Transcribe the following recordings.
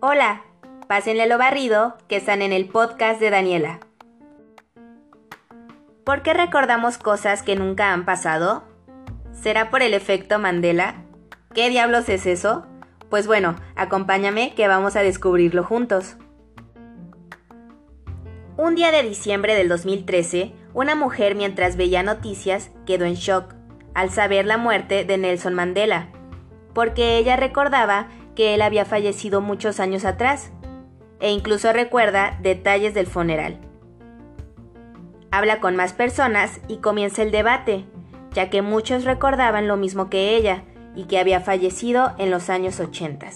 Hola, pásenle lo barrido que están en el podcast de Daniela. ¿Por qué recordamos cosas que nunca han pasado? ¿Será por el efecto Mandela? ¿Qué diablos es eso? Pues bueno, acompáñame que vamos a descubrirlo juntos. Un día de diciembre del 2013, una mujer mientras veía noticias quedó en shock al saber la muerte de Nelson Mandela, porque ella recordaba que él había fallecido muchos años atrás, e incluso recuerda detalles del funeral. Habla con más personas y comienza el debate, ya que muchos recordaban lo mismo que ella y que había fallecido en los años 80,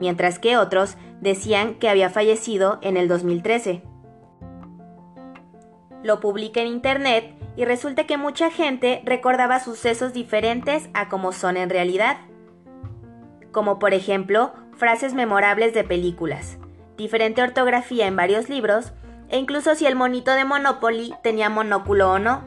mientras que otros decían que había fallecido en el 2013. Lo publica en internet y resulta que mucha gente recordaba sucesos diferentes a como son en realidad como por ejemplo frases memorables de películas, diferente ortografía en varios libros, e incluso si el monito de Monopoly tenía monóculo o no.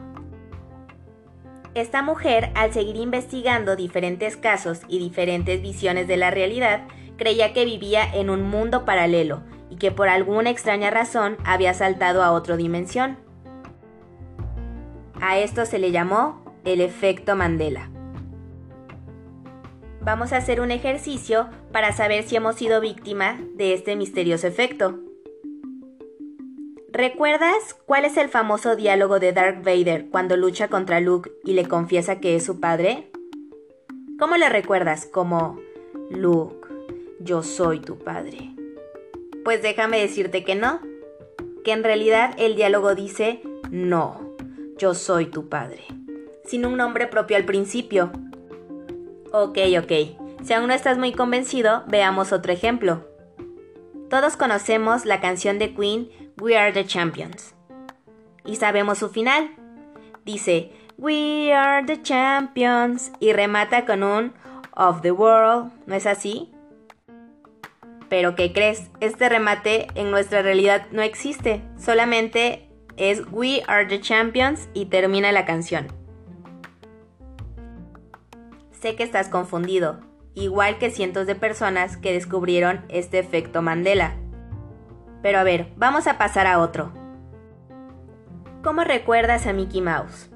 Esta mujer, al seguir investigando diferentes casos y diferentes visiones de la realidad, creía que vivía en un mundo paralelo y que por alguna extraña razón había saltado a otra dimensión. A esto se le llamó el efecto Mandela. Vamos a hacer un ejercicio para saber si hemos sido víctima de este misterioso efecto. ¿Recuerdas cuál es el famoso diálogo de Darth Vader cuando lucha contra Luke y le confiesa que es su padre? ¿Cómo le recuerdas? Como, Luke, yo soy tu padre. Pues déjame decirte que no, que en realidad el diálogo dice, no, yo soy tu padre, sin un nombre propio al principio, Ok, ok. Si aún no estás muy convencido, veamos otro ejemplo. Todos conocemos la canción de Queen We Are the Champions. Y sabemos su final. Dice We Are the Champions y remata con un Of the World, ¿no es así? Pero ¿qué crees? Este remate en nuestra realidad no existe, solamente es We Are the Champions y termina la canción. Sé que estás confundido, igual que cientos de personas que descubrieron este efecto Mandela. Pero a ver, vamos a pasar a otro. ¿Cómo recuerdas a Mickey Mouse?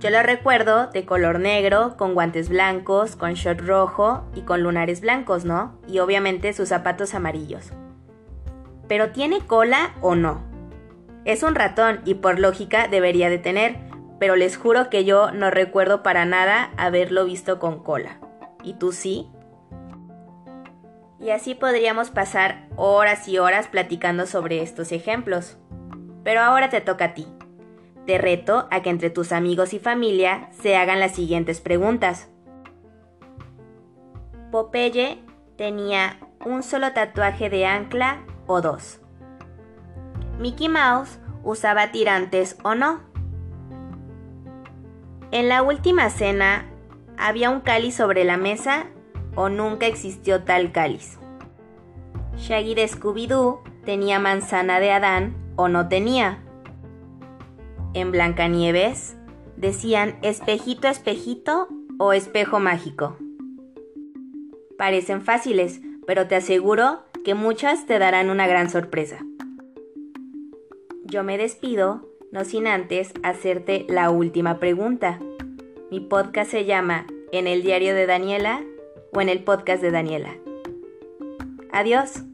Yo lo recuerdo de color negro, con guantes blancos, con short rojo y con lunares blancos, ¿no? Y obviamente sus zapatos amarillos. ¿Pero tiene cola o no? Es un ratón y por lógica debería de tener, pero les juro que yo no recuerdo para nada haberlo visto con cola. ¿Y tú sí? Y así podríamos pasar horas y horas platicando sobre estos ejemplos. Pero ahora te toca a ti. Te reto a que entre tus amigos y familia se hagan las siguientes preguntas. Popeye tenía un solo tatuaje de ancla o dos. Mickey Mouse usaba tirantes o no. En la última cena, ¿había un cáliz sobre la mesa o nunca existió tal cáliz? Shaggy de Scooby-Doo tenía manzana de Adán o no tenía. En Blancanieves decían espejito, espejito o espejo mágico. Parecen fáciles, pero te aseguro que muchas te darán una gran sorpresa. Yo me despido no sin antes hacerte la última pregunta. Mi podcast se llama En el diario de Daniela o en el podcast de Daniela. Adiós.